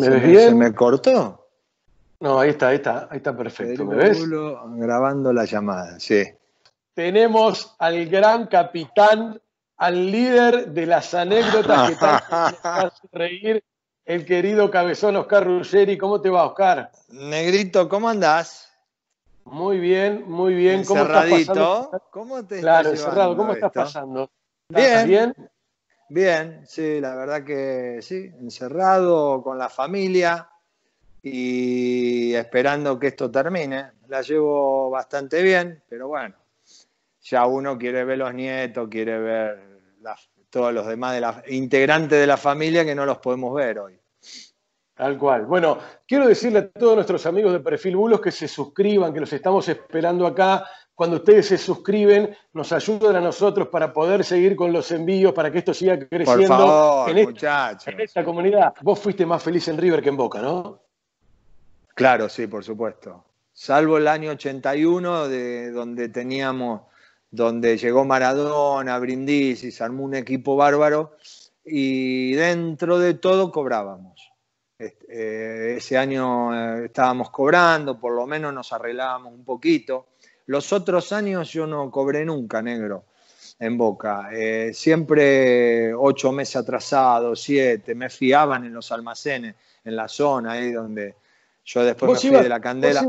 ¿Me ves bien? ¿Se me cortó? No, ahí está, ahí está, ahí está perfecto. ¿Me ves? grabando la llamada, sí. Tenemos al gran capitán, al líder de las anécdotas que tanto reír, el querido cabezón Oscar Ruggeri. ¿Cómo te va, Oscar? Negrito, ¿cómo andás? Muy bien, muy bien. ¿Cómo estás pasando? ¿Cómo te Claro, encerrado. ¿Cómo estás pasando? bien. bien? Bien, sí, la verdad que sí, encerrado con la familia y esperando que esto termine. La llevo bastante bien, pero bueno, ya uno quiere ver los nietos, quiere ver todos los demás de la, integrantes de la familia que no los podemos ver hoy. Tal cual. Bueno, quiero decirle a todos nuestros amigos de Perfil Bulos que se suscriban, que los estamos esperando acá. Cuando ustedes se suscriben, nos ayudan a nosotros para poder seguir con los envíos, para que esto siga creciendo en, esta, en esta comunidad. Vos fuiste más feliz en River que en Boca, ¿no? Claro, sí, por supuesto. Salvo el año 81, de donde teníamos, donde llegó Maradona, Brindisi, se armó un equipo bárbaro y dentro de todo cobrábamos. Eh, ese año eh, estábamos cobrando, por lo menos nos arreglábamos un poquito. Los otros años yo no cobré nunca, negro, en Boca. Eh, siempre ocho meses atrasados, siete, me fiaban en los almacenes, en la zona ahí donde yo después me fui de la candela.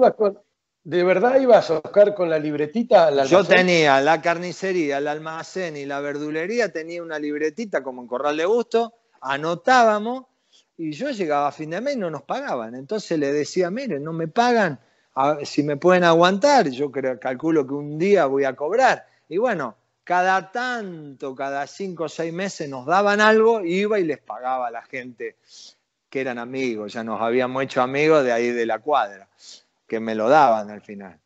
¿De verdad ibas a buscar con la libretita al Yo tenía la carnicería, el almacén y la verdulería, tenía una libretita como en Corral de Gusto, anotábamos y yo llegaba a fin de mes y no nos pagaban. Entonces le decía, miren, no me pagan, si me pueden aguantar, yo creo, calculo que un día voy a cobrar. Y bueno, cada tanto, cada cinco o seis meses nos daban algo, iba y les pagaba a la gente que eran amigos, ya nos habíamos hecho amigos de ahí de la cuadra, que me lo daban al final.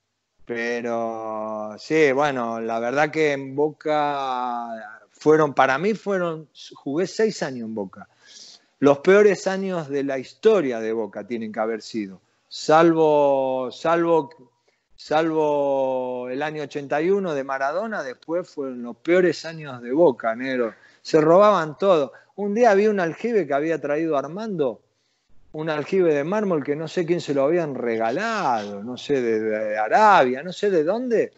Pero sí, bueno, la verdad que en Boca fueron, para mí fueron, jugué seis años en Boca. Los peores años de la historia de Boca tienen que haber sido, salvo, salvo, salvo el año 81 de Maradona, después fueron los peores años de Boca, negro. Se robaban todo. Un día había un aljibe que había traído Armando, un aljibe de mármol que no sé quién se lo habían regalado, no sé, de, Arabia, no sé de dónde.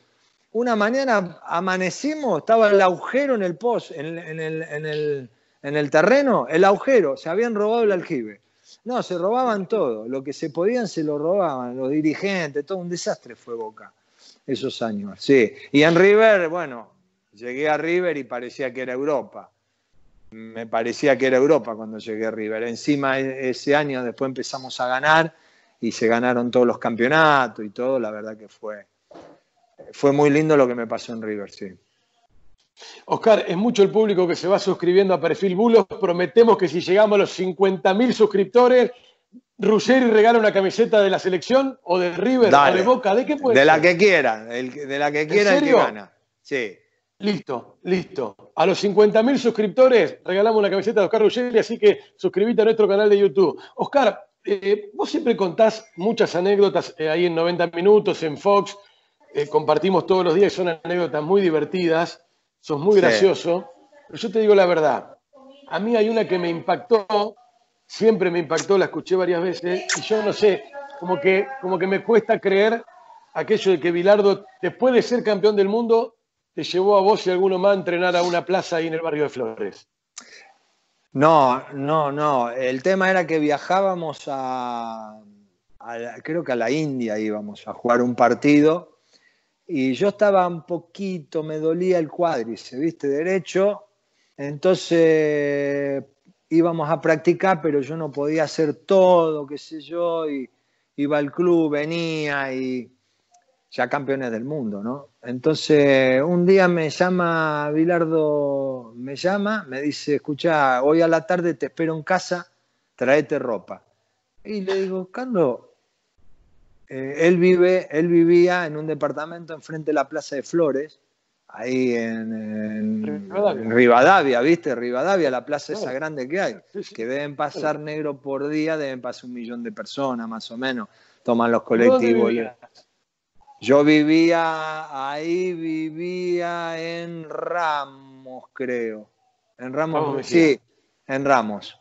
Una mañana amanecimos, estaba el agujero en el post, en, el, en el terreno, el agujero, se habían robado el aljibe. No, se robaban todo, lo que se podían se lo robaban, los dirigentes, todo un desastre fue Boca esos años, sí. Y en River, bueno, llegué a River y parecía que era Europa me parecía que era Europa cuando llegué a River. Encima e-, ese año después empezamos a ganar y se ganaron todos los campeonatos y todo, la verdad que fue, fue muy lindo lo que me pasó en River, sí. Oscar, es mucho el público que se va suscribiendo a Perfil Bulos. Prometemos que si llegamos a los 50.000 suscriptores, Ruggeri regala una camiseta de la selección o de River o de Boca. ¿De qué puede De la que quiera, de la que quiera el que gana. Sí. Listo, listo. A los 50.000 suscriptores regalamos una camiseta de Oscar Ruggeri, así que suscríbete a nuestro canal de YouTube. Oscar, eh, vos siempre contás muchas anécdotas eh, ahí en 90 minutos, en Fox. Eh, compartimos todos los días, son anécdotas muy divertidas, sos muy gracioso. Pero yo te digo la verdad, a mí hay una que me impactó, siempre me impactó, la escuché varias veces, y yo no sé, como que, como que me cuesta creer aquello de que Bilardo, después de ser campeón del mundo, te llevó a vos y a alguno más a entrenar a una plaza ahí en el barrio de Flores? No, no, no. El tema era que viajábamos a, creo que a la India íbamos a jugar un partido y yo estaba un poquito, me dolía el cuádrice, viste, derecho. Entonces íbamos a practicar, pero yo no podía hacer todo, qué sé yo, y iba al club, venía y ya campeones del mundo, ¿no? Entonces, un día me llama Bilardo, me llama, me dice, escucha, hoy a la tarde te espero en casa, tráete ropa. Y le digo, Carlos, eh, él, vive, él vivía en un departamento enfrente de la Plaza de Flores, ahí en, Rivadavia. ¿viste? Rivadavia, la plaza esa grande que hay, que deben pasar negro por día, deben pasar un millón de personas más o menos, toman los colectivos. Yo vivía ahí, vivía en Ramos, creo. En Ramos, sí, en Ramos.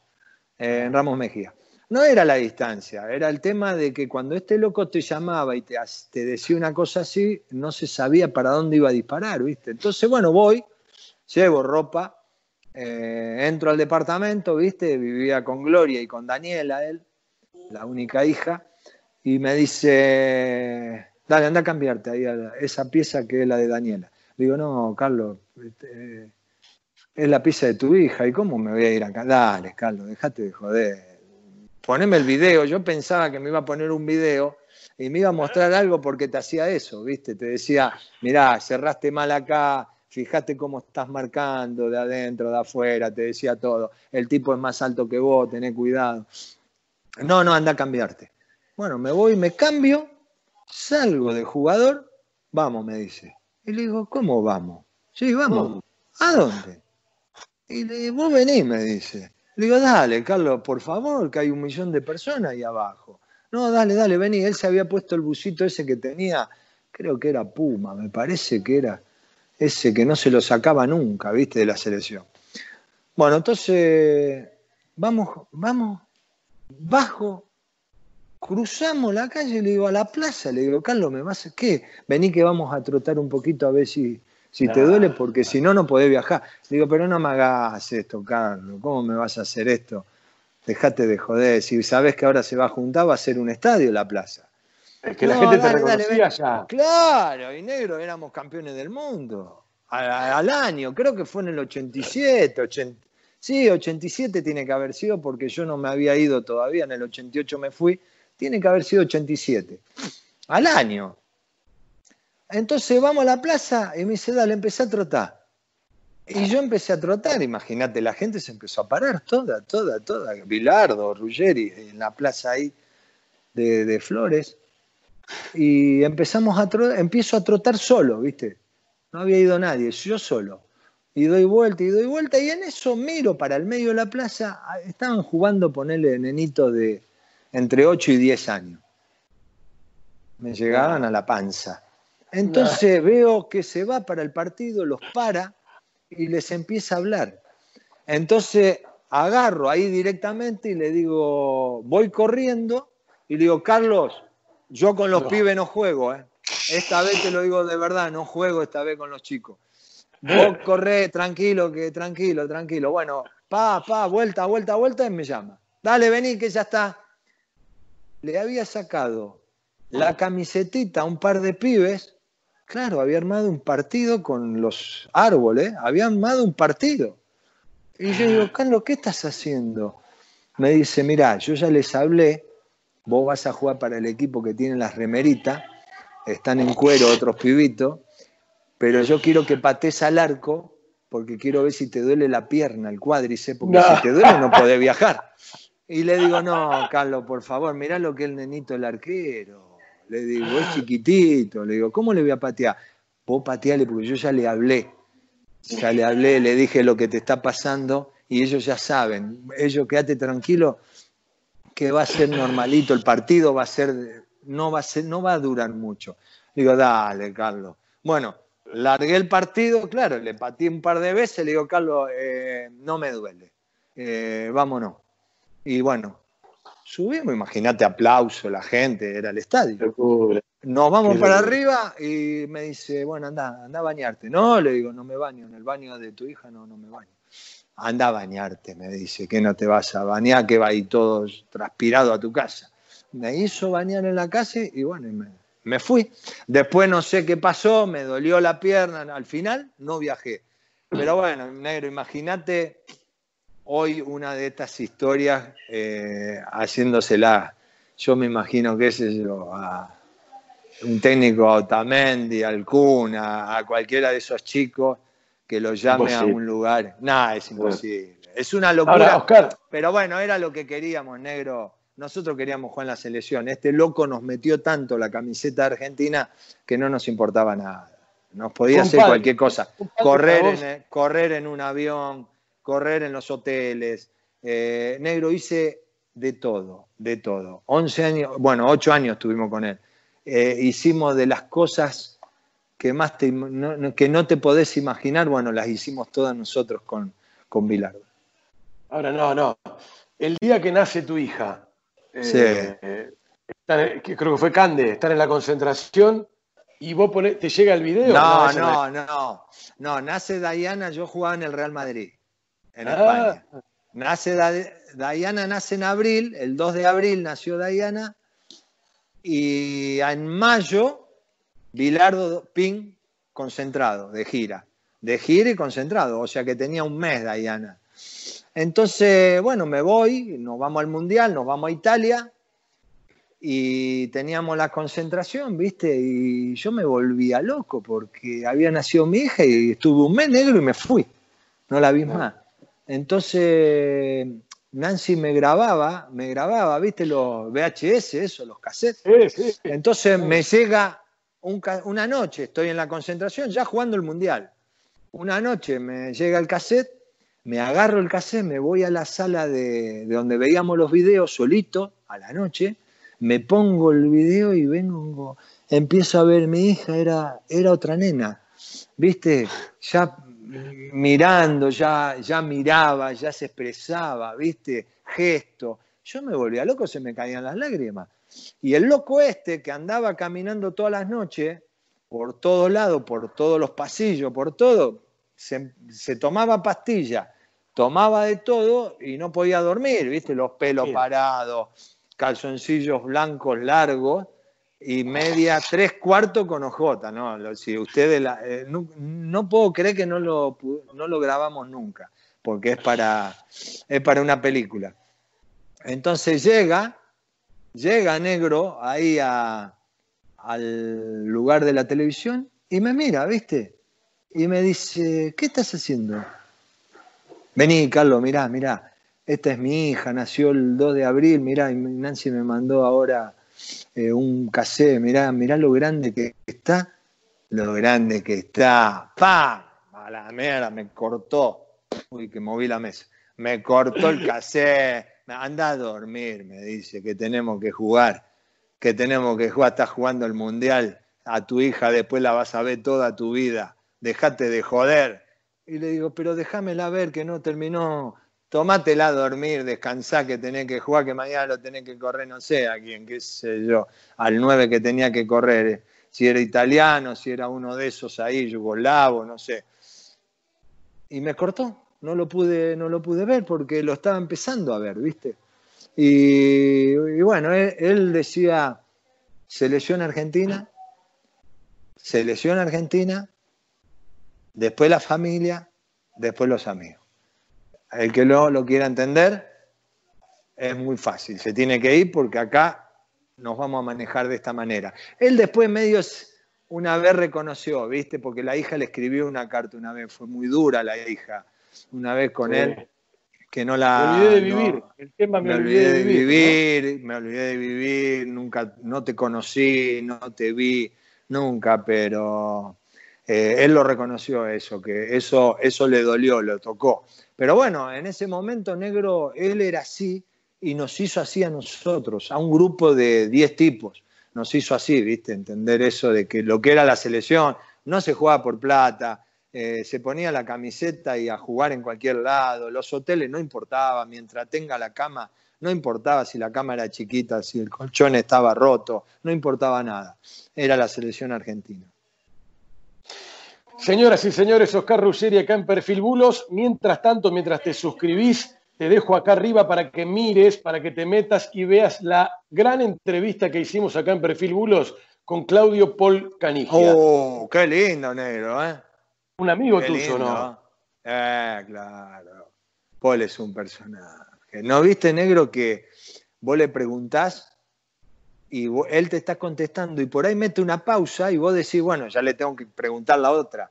en Ramos Mejía. No era la distancia, era el tema de que cuando este loco te llamaba y te, decía una cosa así, no se sabía para dónde iba a disparar, ¿viste? Entonces, bueno, voy, llevo ropa, eh, entro al departamento, ¿viste? Vivía con Gloria y con Daniela, él, la única hija, y me dice, dale, anda a cambiarte ahí esa pieza que es la de Daniela. Le digo, no, Carlos, este, es la pieza de tu hija, ¿y cómo me voy a ir acá? Dale, Carlos, déjate de joder poneme el video. Yo pensaba que me iba a poner un video y me iba a mostrar algo porque te hacía eso, ¿viste? Te decía, mirá, cerraste mal acá, fíjate cómo estás marcando de adentro, de afuera, te decía todo. El tipo es más alto que vos, tené cuidado. No, no, anda a cambiarte. Bueno, me voy, me cambio, salgo de jugador, vamos, me dice. Y le digo, ¿cómo vamos? Sí, vamos. ¿A dónde? Y le digo, vos venís, me dice. Le digo, dale, Carlos, por favor, que hay un millón de personas ahí abajo. No, dale, dale, vení. Él se había puesto el busito ese que tenía, creo que era Puma, me parece que era ese que no se lo sacaba nunca, viste, de la selección. Bueno, entonces, vamos, vamos, bajo, cruzamos la calle, le digo, a la plaza, le digo, Carlos, ¿me vas a qué? Vení que vamos a trotar un poquito a ver si, si te duele, porque si no, no podés viajar. Digo, pero no me hagas esto, Carlos, ¿cómo me vas a hacer esto? Dejate de joder, si sabes que ahora se va a juntar, va a ser un estadio la plaza. Es que la gente te reconocía ya. Claro, y negro, éramos campeones del mundo. Al, año, creo que fue en el 87, 80, sí, 87 tiene que haber sido porque yo no me había ido todavía, en el 88 me fui, tiene que haber sido 87. Al año, entonces vamos a la plaza y me dice, dale, empecé a trotar. Y yo empecé a trotar, imagínate, la gente se empezó a parar, toda, toda, toda. Bilardo, Ruggeri, en la plaza ahí de, Flores. Y empezamos a trotar, empiezo a trotar solo, ¿viste? No había ido nadie, yo solo. Y doy vuelta y doy vuelta, y en eso miro para el medio de la plaza, estaban jugando, ponerle nenito de entre 8 y 10 años. Me llegaban a la panza. Entonces veo que se va para el partido, los para y les empieza a hablar. Entonces agarro ahí directamente y le digo, voy corriendo y le digo, Carlos, yo con los pibes no juego, ¿eh? esta vez te lo digo de verdad, no juego esta vez con los chicos. Vos corre, tranquilo, que tranquilo, tranquilo. Bueno, pa, pa, vuelta, vuelta, vuelta y me llama. Dale, vení, que ya está. Le había sacado la camisetita a un par de pibes Claro, había armado un partido con los árboles, había armado un partido. Y yo digo, Carlos, ¿qué estás haciendo? Me dice, mira, yo ya les hablé, vos vas a jugar para el equipo que tiene las remeritas, están en cuero otros pibitos, pero yo quiero que pates al arco porque quiero ver si te duele la pierna, el cuádriceps, porque si te duele no podés viajar. Y le digo, no, Carlos, por favor, mirá lo que es el nenito el arquero le digo, es chiquitito. Le digo, ¿cómo le voy a patear? Vos pateale porque yo ya le hablé. Ya le hablé, le dije lo que te está pasando y ellos ya saben. Ellos quédate tranquilo que va a ser normalito. El partido va a ser, no va a ser, no va a durar mucho. digo, dale, Carlos. Bueno, largué el partido, claro, le pateé un par de veces, le digo, Carlos, eh, no me duele. Eh, vámonos. Y bueno, Subimos, imagínate aplauso, la gente, era el estadio. Nos vamos para arriba y me dice, bueno, anda, anda a bañarte. No, le digo, no me baño, en el baño de tu hija no, no me baño. Anda a bañarte, me dice, que no te vas a bañar, que va ahí todo transpirado a tu casa. Me hizo bañar en la casa y bueno, me, me fui. Después no sé qué pasó, me dolió la pierna, al final no viajé. Pero bueno, negro, imagínate hoy una de estas historias eh, haciéndosela, yo me imagino que es yo, a un técnico a Otamendi, al Kun, a, cualquiera de esos chicos que lo llame a un lugar. Nada, es imposible. Es una locura. Pero bueno, era lo que queríamos, negro. Nosotros queríamos jugar en la selección. Este loco nos metió tanto la camiseta argentina que no nos importaba nada. Nos podía hacer cualquier cosa. Correr correr en un avión, correr en los hoteles. Eh, negro, hice de todo, de todo. 11 años, bueno, 8 años estuvimos con él. Eh, hicimos de las cosas que más te, no, que no te podés imaginar, bueno, las hicimos todas nosotros con, con Bilardo. Ahora, no, no. El día que nace tu hija, Eh, creo que fue Cande, están en la concentración y vos te llega el video. No, no, no, no, nace Diana, yo jugaba en el Real Madrid, en ah. España. Nace Diana nace en abril, el 2 de abril nació Diana y en mayo Bilardo Pin concentrado, de gira, de gira y concentrado, o sea que tenía un mes Diana. Entonces, bueno, me voy, nos vamos al Mundial, nos vamos a Italia y teníamos la concentración, ¿viste? Y yo me volvía loco porque había nacido mi hija y estuve un mes negro y me fui, no la vi más. Entonces, Nancy me grababa, me grababa, ¿viste? Los VHS, eso, los cassettes. Entonces me llega una noche, estoy en la concentración, ya jugando el Mundial. Una noche me llega el cassette, me agarro el cassette, me voy a la sala de, donde veíamos los videos solito, a la noche, me pongo el video y vengo, empiezo a ver mi hija, era, era otra nena, ¿viste? Ya mirando, ya, ya miraba, ya se expresaba, ¿viste? Gesto. Yo me volvía loco, se me caían las lágrimas. Y el loco este que andaba caminando todas las noches, por todos lados, por todos los pasillos, por todo, se, tomaba pastilla, tomaba de todo y no podía dormir, ¿viste? Los pelos parados, calzoncillos blancos largos y media, tres cuartos con ojota, ¿no? Si ustedes, eh, no, puedo creer que no lo, no lo grabamos nunca, porque es para, es para una película. Entonces llega, llega negro ahí al lugar de la televisión y me mira, ¿viste? Y me dice, ¿qué estás haciendo? Vení, Carlos, mirá, mirá, esta es mi hija, nació el 2 de abril, mirá, y Nancy me mandó ahora eh, un cassé, mirá, mirá lo grande que está, lo grande que está, ¡pam! A la mierda, me cortó, uy, que moví la mesa, me cortó el cassé, anda a dormir, me dice, que tenemos que jugar, que tenemos que jugar, estás jugando el mundial, a tu hija después la vas a ver toda tu vida, dejate de joder. Y le digo, pero déjamela ver que no terminó tomátela a dormir, descansá que tenés que jugar, que mañana lo tenés que correr, no sé a quién, qué sé yo, al 9 que tenía que correr, si era italiano, si era uno de esos ahí, yugoslavo, no sé. Y me cortó, no lo pude, no lo pude ver porque lo estaba empezando a ver, ¿viste? Y, bueno, él, él, decía, selección argentina, selección argentina, después la familia, después los amigos. El que no lo quiera entender, es muy fácil. Se tiene que ir porque acá nos vamos a manejar de esta manera. Él después medio una vez reconoció, ¿viste? Porque la hija le escribió una carta una vez, fue muy dura la hija, una vez con él, que no la... Me olvidé de vivir, el tema me, olvidé, de vivir. Me olvidé de vivir, nunca, no te conocí, no te vi, nunca, pero eh, él lo reconoció eso, que eso, eso le dolió, lo tocó. Pero bueno, en ese momento negro, él era así y nos hizo así a nosotros, a un grupo de 10 tipos. Nos hizo así, ¿viste? Entender eso de que lo que era la selección no se jugaba por plata, eh, se ponía la camiseta y a jugar en cualquier lado, los hoteles no importaba, mientras tenga la cama, no importaba si la cama era chiquita, si el colchón estaba roto, no importaba nada. Era la selección argentina. Señoras y señores, Oscar Ruggeri acá en Perfil Bulos. Mientras tanto, mientras te suscribís, te dejo acá arriba para que mires, para que te metas y veas la gran entrevista que hicimos acá en Perfil Bulos con Claudio Paul Canigia. ¡Oh, qué lindo, negro! ¿eh? Un amigo tuyo, ¿no? Eh, claro. Paul es un personaje. ¿No viste, negro, que vos le preguntás y él te está contestando y por ahí mete una pausa y vos decís, bueno, ya le tengo que preguntar la otra.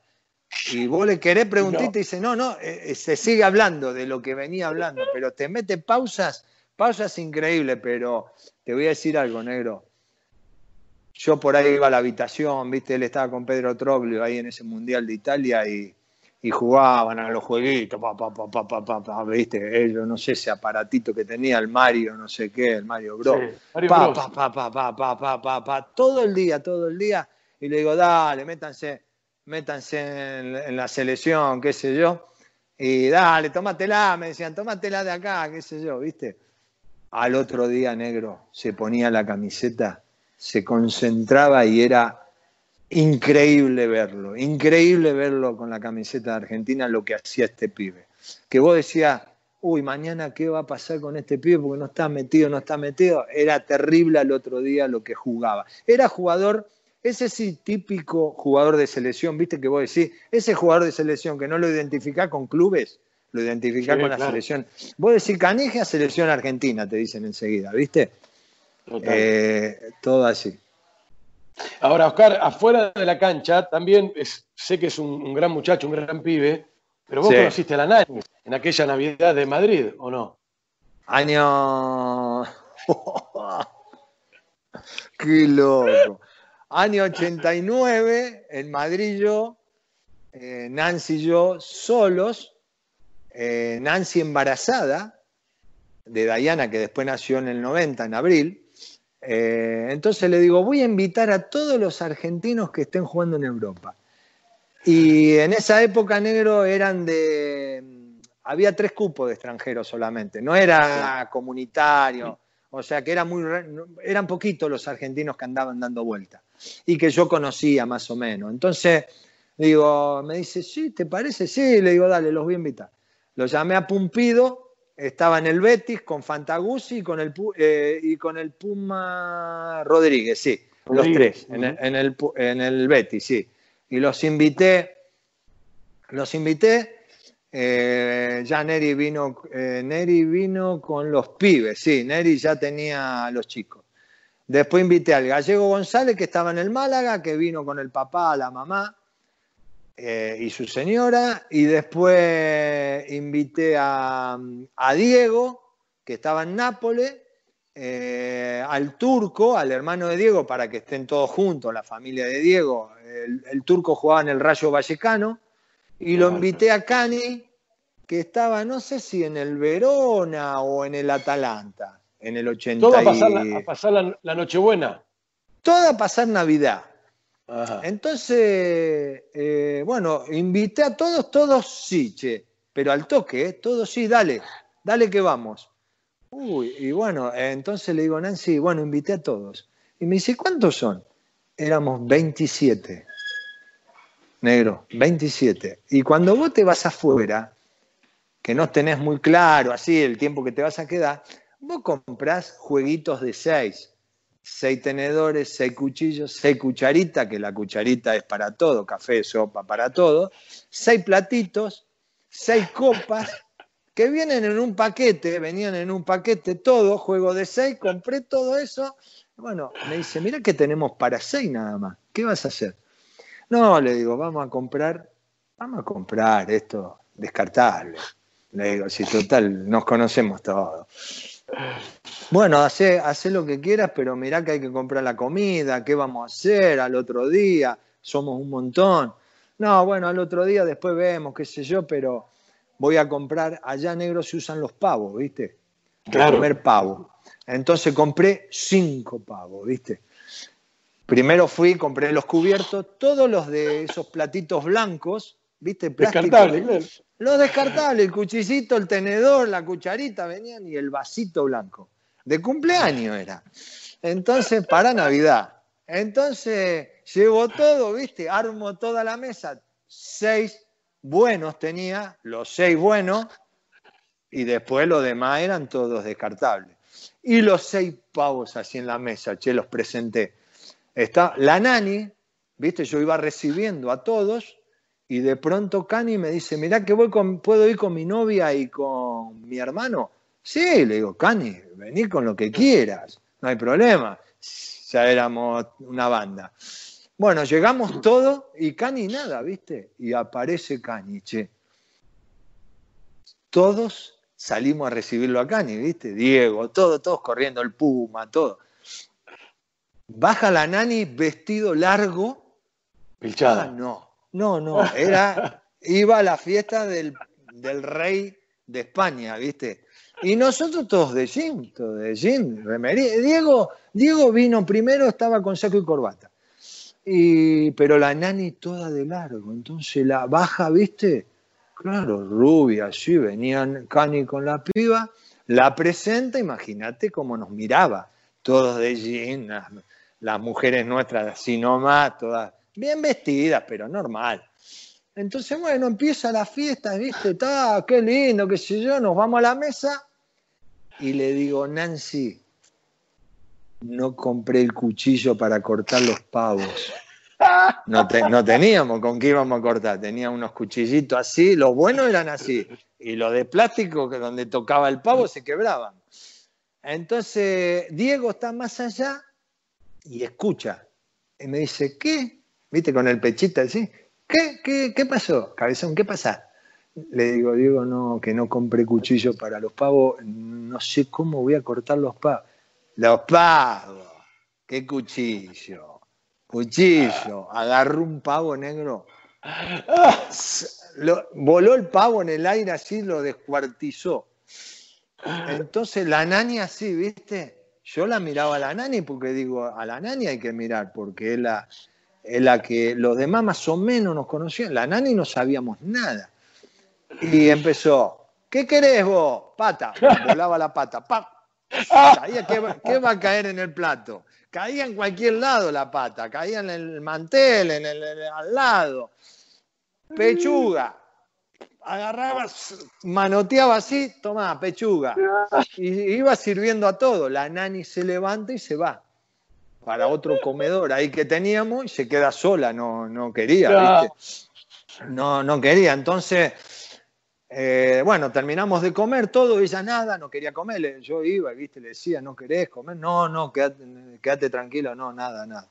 Y vos le querés preguntar y te dice, no, no, eh, eh, se sigue hablando de lo que venía hablando, pero te mete pausas, pausas increíbles, pero te voy a decir algo, negro. Yo por ahí iba a la habitación, viste, él estaba con Pedro Troglio ahí en ese Mundial de Italia y y jugaban a los jueguitos, pa, pa, pa, pa, pa, pa, viste, ellos, no sé, ese aparatito que tenía el Mario, no sé qué, el Mario Bros. pa, Pa, pa, pa, pa, pa, pa, pa, pa, todo el día, todo el día, y le digo, dale, métanse, métanse en, en la selección, qué sé yo, y dale, tómatela, me decían, tómatela de acá, qué sé yo, viste. al otro día negro se ponía la camiseta, se concentraba y era increíble verlo, increíble verlo con la camiseta de Argentina, lo que hacía este pibe. Que vos decías, uy, mañana qué va a pasar con este pibe porque no está metido, no está metido. Era terrible al otro día lo que jugaba. Era jugador, ese sí típico jugador de selección, viste que vos decís, ese jugador de selección que no lo identifica con clubes, lo identifica con la selección. Vos decís Canija, selección argentina, te dicen enseguida, ¿viste? Eh, todo así. Ahora, Oscar, afuera de la cancha, también sé que es un, gran muchacho, un gran pibe, pero vos conociste a la Nani en aquella Navidad de Madrid, ¿o no? Año. ¡Qué loco! Año 89, en Madrid yo, eh, Nancy y yo solos, eh, Nancy embarazada de Diana, que después nació en el 90, en abril, eh, entonces le digo, voy a invitar a todos los argentinos que estén jugando en Europa. Y en esa época, negro, eran de... Había tres cupos de extranjeros solamente, no era comunitario, o sea que era muy, eran poquitos los argentinos que andaban dando vuelta y que yo conocía más o menos. Entonces, digo, me dice, sí, ¿te parece? Sí, le digo, dale, los voy a invitar. Lo llamé a Pumpido estaba en el Betis con Fantaguzzi y con el, eh, y con el Puma Rodríguez, sí, los tres, en el, en, el, Betis, sí. Y los invité, los invité, eh, ya Neri vino, eh, Neri vino con los pibes, sí, Neri ya tenía a los chicos. Después invité al gallego González, que estaba en el Málaga, que vino con el papá, la mamá, eh, y su señora, y después invité a, Diego, que estaba en Nápoles, eh, al turco, al hermano de Diego, para que estén todos juntos, la familia de Diego. El, turco jugaba en el Rayo Vallecano, y lo invité a Cani, que estaba, no sé si en el Verona o en el Atalanta, en el 80. Todo a pasar, la, a pasar la, la Nochebuena. Todo a pasar Navidad. Entonces, eh, bueno, invité a todos, todos sí, che, pero al toque, ¿eh? todos sí, dale, dale que vamos. Uy, y bueno, entonces le digo Nancy, bueno, invité a todos. Y me dice, ¿cuántos son? Éramos 27. Negro, 27. Y cuando vos te vas afuera, que no tenés muy claro así el tiempo que te vas a quedar, vos comprás jueguitos de 6 seis tenedores, seis cuchillos, seis cucharitas, que la cucharita es para todo, café, sopa, para todo, seis platitos, seis copas, que vienen en un paquete, venían en un paquete todo, juego de seis, compré todo eso. Bueno, me dice, mira que tenemos para seis nada más, ¿qué vas a hacer? No, le digo, vamos a comprar, vamos a comprar esto descartable. Le digo, si total, nos conocemos todos. Bueno, hace, hace lo que quieras, pero mirá que hay que comprar la comida, qué vamos a hacer al otro día, somos un montón. No, bueno, al otro día después vemos, qué sé yo, pero voy a comprar, allá negro se usan los pavos, ¿viste? Claro. comer pavo. Entonces compré cinco pavos, ¿viste? Primero fui, compré los cubiertos, todos los de esos platitos blancos, ¿viste? Descartable, claro. Los descartables, el cuchillito, el tenedor, la cucharita venían y el vasito blanco. De cumpleaños era. Entonces, para Navidad. Entonces, llevo todo, ¿viste? Armo toda la mesa. Seis buenos tenía, los seis buenos, y después los demás eran todos descartables. Y los seis pavos así en la mesa, che, los presenté. Está la nani, ¿viste? Yo iba recibiendo a todos y de pronto Cani me dice, mirá que voy con, puedo ir con mi novia y con mi hermano. Sí, le digo, Cani, vení con lo que quieras, no hay problema. Ya éramos una banda. Bueno, llegamos todos y Cani nada, ¿viste? Y aparece Cani, che. Todos salimos a recibirlo a Cani, ¿viste? Diego, todos, todos corriendo, el Puma, todo. Baja la nani vestido largo. Pilchada. Ah, no no, no, era, iba a la fiesta del, rey de España, ¿viste? Y nosotros todos de jean, todos de jean, remería. Diego, Diego vino primero, estaba con saco y corbata. Y, pero la nani toda de largo, entonces la baja, ¿viste? Claro, rubia, sí, venían Cani con la piba, La presenta, imagínate cómo nos miraba, todos de jean, las, mujeres nuestras así nomás, todas bien vestidas, pero normal. Entonces, bueno, empieza la fiesta, ¿viste? Está, qué lindo, qué sé yo, nos vamos a la mesa y le digo, Nancy, no compré el cuchillo para cortar los pavos. No, no, teníamos con qué íbamos a cortar, tenía unos cuchillitos así, los buenos eran así, y los de plástico que donde tocaba el pavo se quebraban. Entonces, Diego está más allá y escucha, y me dice, ¿qué? ¿Viste con el pechito así? ¿Qué? ¿Qué, qué pasó? Cabezón, ¿qué pasa? Le digo, Diego, no, que no compré cuchillo para los pavos, no sé cómo voy a cortar los pavos. Los pavos, qué cuchillo, cuchillo. Agarró un pavo negro, voló el pavo en el aire así, lo descuartizó. Entonces la nani así, ¿viste? Yo la miraba a la nani porque digo, a la nani hay que mirar porque es la, es la que los demás más o menos nos conocían. La nani no sabíamos nada. Y empezó, ¿qué querés vos? Pata. Volaba la pata. ¡Pam! ¿qué, va a caer en el plato? Caía en cualquier lado la pata, caía en el mantel, en el, al lado. Pechuga. Agarraba, manoteaba así, toma, pechuga. Y iba sirviendo a todo. La nani se levanta y se va para otro comedor ahí que teníamos y se queda sola, no, no quería, ¿viste? No, no quería. Entonces, eh, bueno, terminamos de comer todo, ella nada, no quería comer. Yo iba, ¿viste? Le decía, ¿no querés comer? No, no, quédate, tranquilo, no, nada, nada.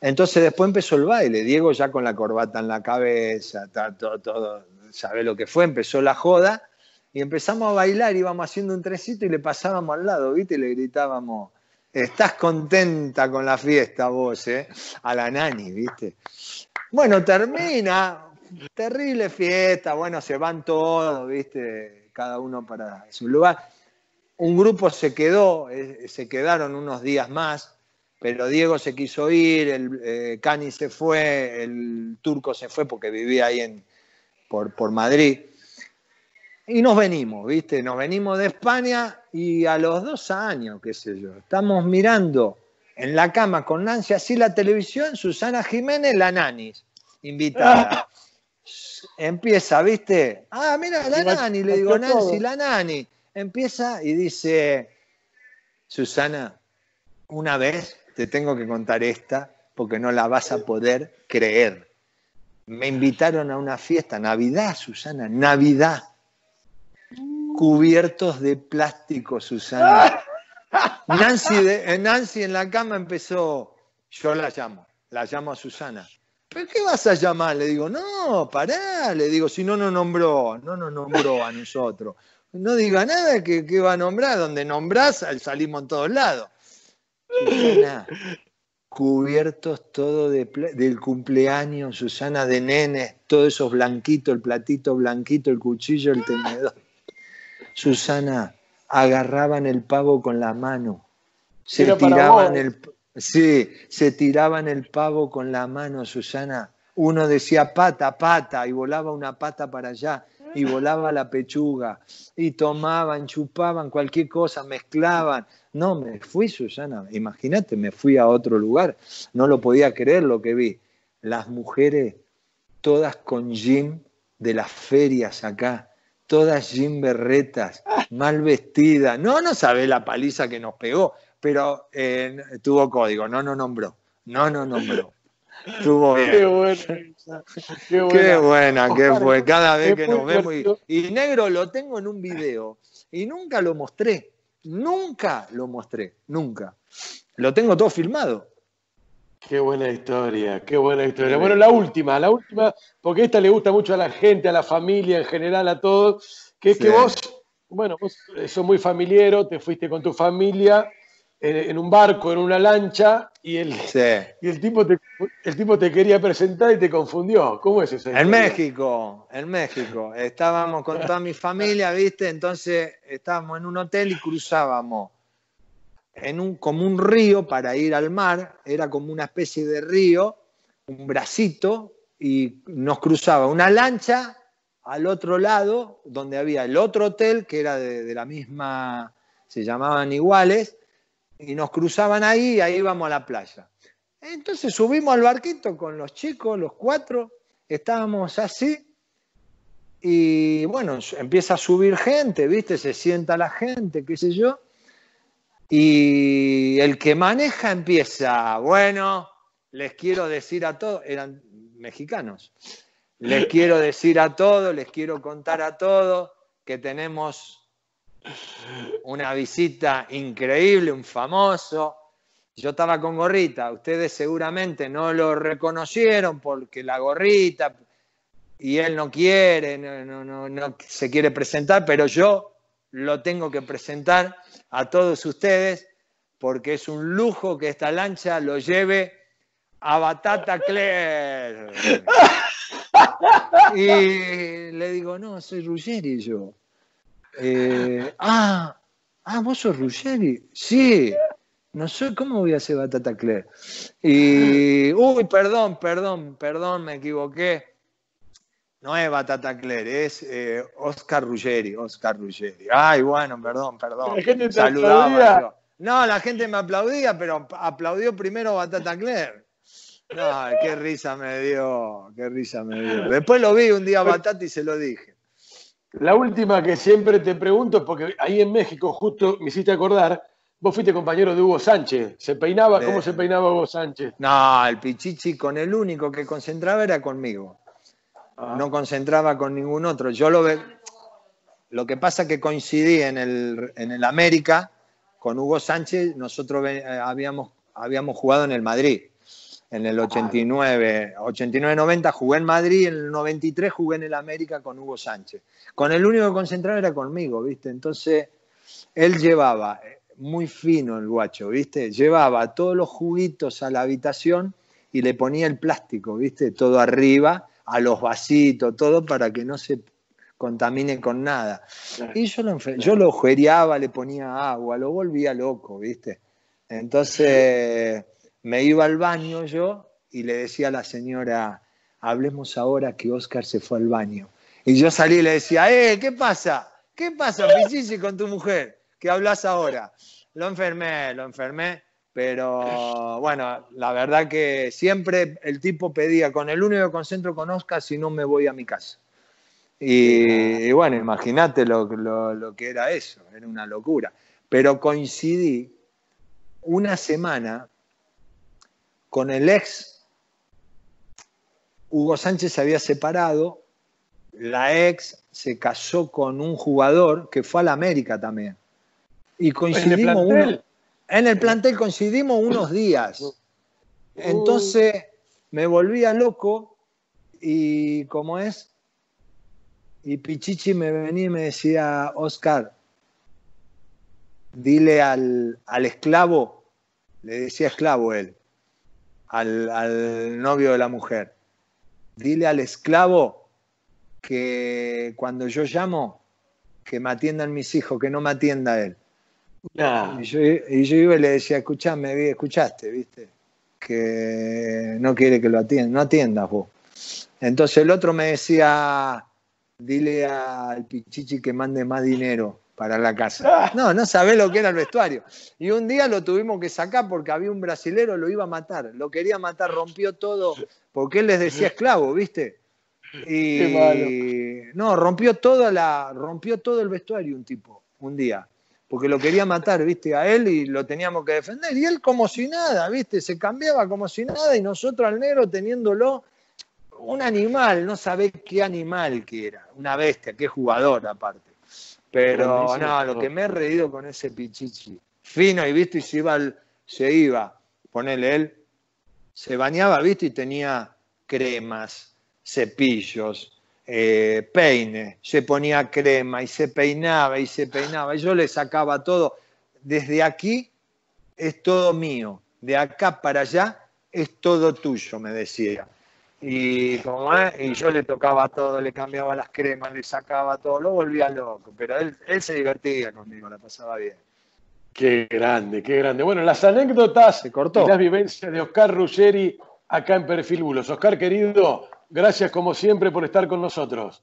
Entonces después empezó el baile, Diego ya con la corbata en la cabeza, todo, todo, sabe lo que fue, empezó la joda y empezamos a bailar, íbamos haciendo un tresito y le pasábamos al lado, ¿viste? Y le gritábamos, estás contenta con la fiesta vos, ¿eh? A la nani, ¿viste? Bueno, termina, terrible fiesta, bueno, se van todos, ¿viste? Cada uno para su lugar. Un grupo se quedó, eh, se quedaron unos días más, pero Diego se quiso ir, el eh, Cani se fue, el turco se fue porque vivía ahí en, por, por Madrid. Y nos venimos, ¿viste? Nos venimos de España y a los dos años, qué sé yo, estamos mirando en la cama con Nancy así la televisión, Susana Jiménez, la nanis, invitada. empieza, ¿viste? Ah, mira, la nani, le digo, Nancy, la nani. Empieza y dice, Susana, una vez te tengo que contar esta porque no la vas a poder creer. Me invitaron a una fiesta, Navidad, Susana, Navidad. Cubiertos de plástico, Susana. Nancy, de, Nancy en la cama empezó, yo la llamo, la llamo a Susana. ¿Pero qué vas a llamar? Le digo, no, pará, le digo, si no nos nombró, no nos nombró a nosotros. No diga nada que, va a nombrar, donde nombrás salimos en todos lados. Susana, cubiertos todo del cumpleaños, Susana, de nenes, todos esos blanquitos, el platito blanquito, el cuchillo, el tenedor. Susana, agarraban el pavo con la mano, se tiraban el Sí, se tiraban el pavo con la mano, Susana. Uno decía pata, pata, y volaba una pata para allá, y volaba la pechuga, y tomaban, chupaban cualquier cosa, mezclaban. No, me fui, Susana, imagínate, me fui a otro lugar. No lo podía creer lo que vi. Las mujeres, todas con jean de las ferias acá, todas jean berretas, mal vestidas. No, no sabe la paliza que nos pegó pero eh, tuvo código, no no nombró, no no nombró. Estuvo bien. Qué buena. Qué buena, qué fue. Cada vez que nos vemos. Y, negro lo tengo en un video. Y nunca lo mostré. Nunca lo mostré. Nunca. Lo tengo todo filmado. Qué buena historia, qué buena historia. Bueno, la última, la última, porque esta le gusta mucho a la gente, a la familia en general, a todos, que es que vos, bueno, vos sos muy familiero, te fuiste con tu familia en, un barco, en una lancha, y el, y el, tipo te, el tipo te quería presentar y te confundió. ¿Cómo es eso? En México, en México. Estábamos con toda mi familia, ¿viste? Entonces estábamos en un hotel y cruzábamos en un, como un río para ir al mar. Era como una especie de río, un bracito, y nos cruzaba una lancha al otro lado, donde había el otro hotel, que era de, la misma, se llamaban iguales, y nos cruzaban ahí y ahí íbamos a la playa. Entonces subimos al barquito con los chicos, los cuatro, estábamos así, y bueno, empieza a subir gente, ¿viste? Se sienta la gente, qué sé yo, y el que maneja empieza, bueno, les quiero decir a todos, eran mexicanos, les quiero decir a todos, les quiero contar a todos que tenemos una visita increíble, un famoso. Yo estaba con gorrita, ustedes seguramente no lo reconocieron porque la gorrita y él no quiere, no, no, no se quiere presentar, pero yo lo tengo que presentar a todos ustedes porque es un lujo que esta lancha lo lleve a Batata Claire. Y le digo, no, soy Ruggeri yo. Eh, ah, ah, vos sos Ruggeri. Sí, no sé cómo voy a hacer Batata Claire. Y, uy, perdón, perdón, perdón, me equivoqué. No es Batata Claire, es eh, Oscar Ruggeri, Oscar Ruggeri. Ay, bueno, perdón, perdón. La gente Saludaba. No, la gente me aplaudía, pero aplaudió primero Batata Claire. No, qué risa me dio, qué risa me dio. Después lo vi un día Batata y se lo dije. La última que siempre te pregunto es porque ahí en México, justo me hiciste acordar, vos fuiste compañero de Hugo Sánchez. ¿Se peinaba? ¿Cómo se peinaba Hugo Sánchez? No, el Pichichi con el único que concentraba era conmigo. No concentraba con ningún otro. Yo lo ve... Lo que pasa que coincidí en el, en el América con Hugo Sánchez. Nosotros eh, habíamos, habíamos jugado en el Madrid en el 89, 89-90 jugué en Madrid, en el 93 jugué en el América con Hugo Sánchez. Con el único que concentraba era conmigo, ¿viste? Entonces, él llevaba, eh, muy fino el guacho, ¿viste? Llevaba todos los juguitos a la habitación y le ponía el plástico, ¿viste? Todo arriba, a los vasitos, todo para que no se contamine con nada. Y yo lo, yo lo le ponía agua, lo volvía loco, ¿viste? Entonces me iba al baño yo y le decía a la señora, hablemos ahora que Oscar se fue al baño. Y yo salí y le decía, eh, ¿qué pasa? ¿Qué pasa, Pichichi, con tu mujer? ¿Qué hablas ahora? Lo enfermé, lo enfermé, pero bueno, la verdad que siempre el tipo pedía, con el único concentro con Oscar, si no me voy a mi casa. Y, bueno, imagínate lo, lo que era eso, era una locura. Pero coincidí una semana con el ex, Hugo Sánchez se había separado, la ex se casó con un jugador que fue a la América también. Y coincidimos ¿En el, en el plantel coincidimos unos días. Entonces me volvía loco y como es, y Pichichi me venía y me decía, Oscar, dile al, al esclavo, le decía esclavo él, al, novio de la mujer. Dile al esclavo que cuando yo llamo, que me atiendan mis hijos, que no me atienda él. Y, yo, iba y le decía, escuchame, escuchaste, viste, que no quiere que lo atienda, no atiendas vos. Entonces el otro me decía, dile al Pichichi que mande más dinero para la casa. No, no sabés lo que era el vestuario. Y un día lo tuvimos que sacar porque había un brasilero, lo iba a matar. Lo quería matar, rompió todo, porque él les decía esclavo, ¿viste? Y no, rompió toda la, rompió todo el vestuario un tipo, un día. Porque lo quería matar, viste, a él y lo teníamos que defender. Y él como si nada, viste, se cambiaba como si nada, y nosotros al negro teniéndolo un animal, no sabés qué animal que era, una bestia, qué jugador aparte. Pero no, lo que me he reído con ese pichichi, fino y visto, y se iba, se iba, ponele él, se bañaba, visto, y tenía cremas, cepillos, eh, peine, se ponía crema y se peinaba y se peinaba. Y yo le sacaba todo. Desde aquí es todo mío, de acá para allá es todo tuyo, me decía. Y, como, y yo le tocaba todo, le cambiaba las cremas, le sacaba todo, lo volvía loco, pero él, él se divertía conmigo, la pasaba bien. Qué grande, qué grande. Bueno, las anécdotas se cortó. y las vivencias de Oscar Ruggeri acá en Perfil Bulos. Oscar, querido, gracias como siempre por estar con nosotros.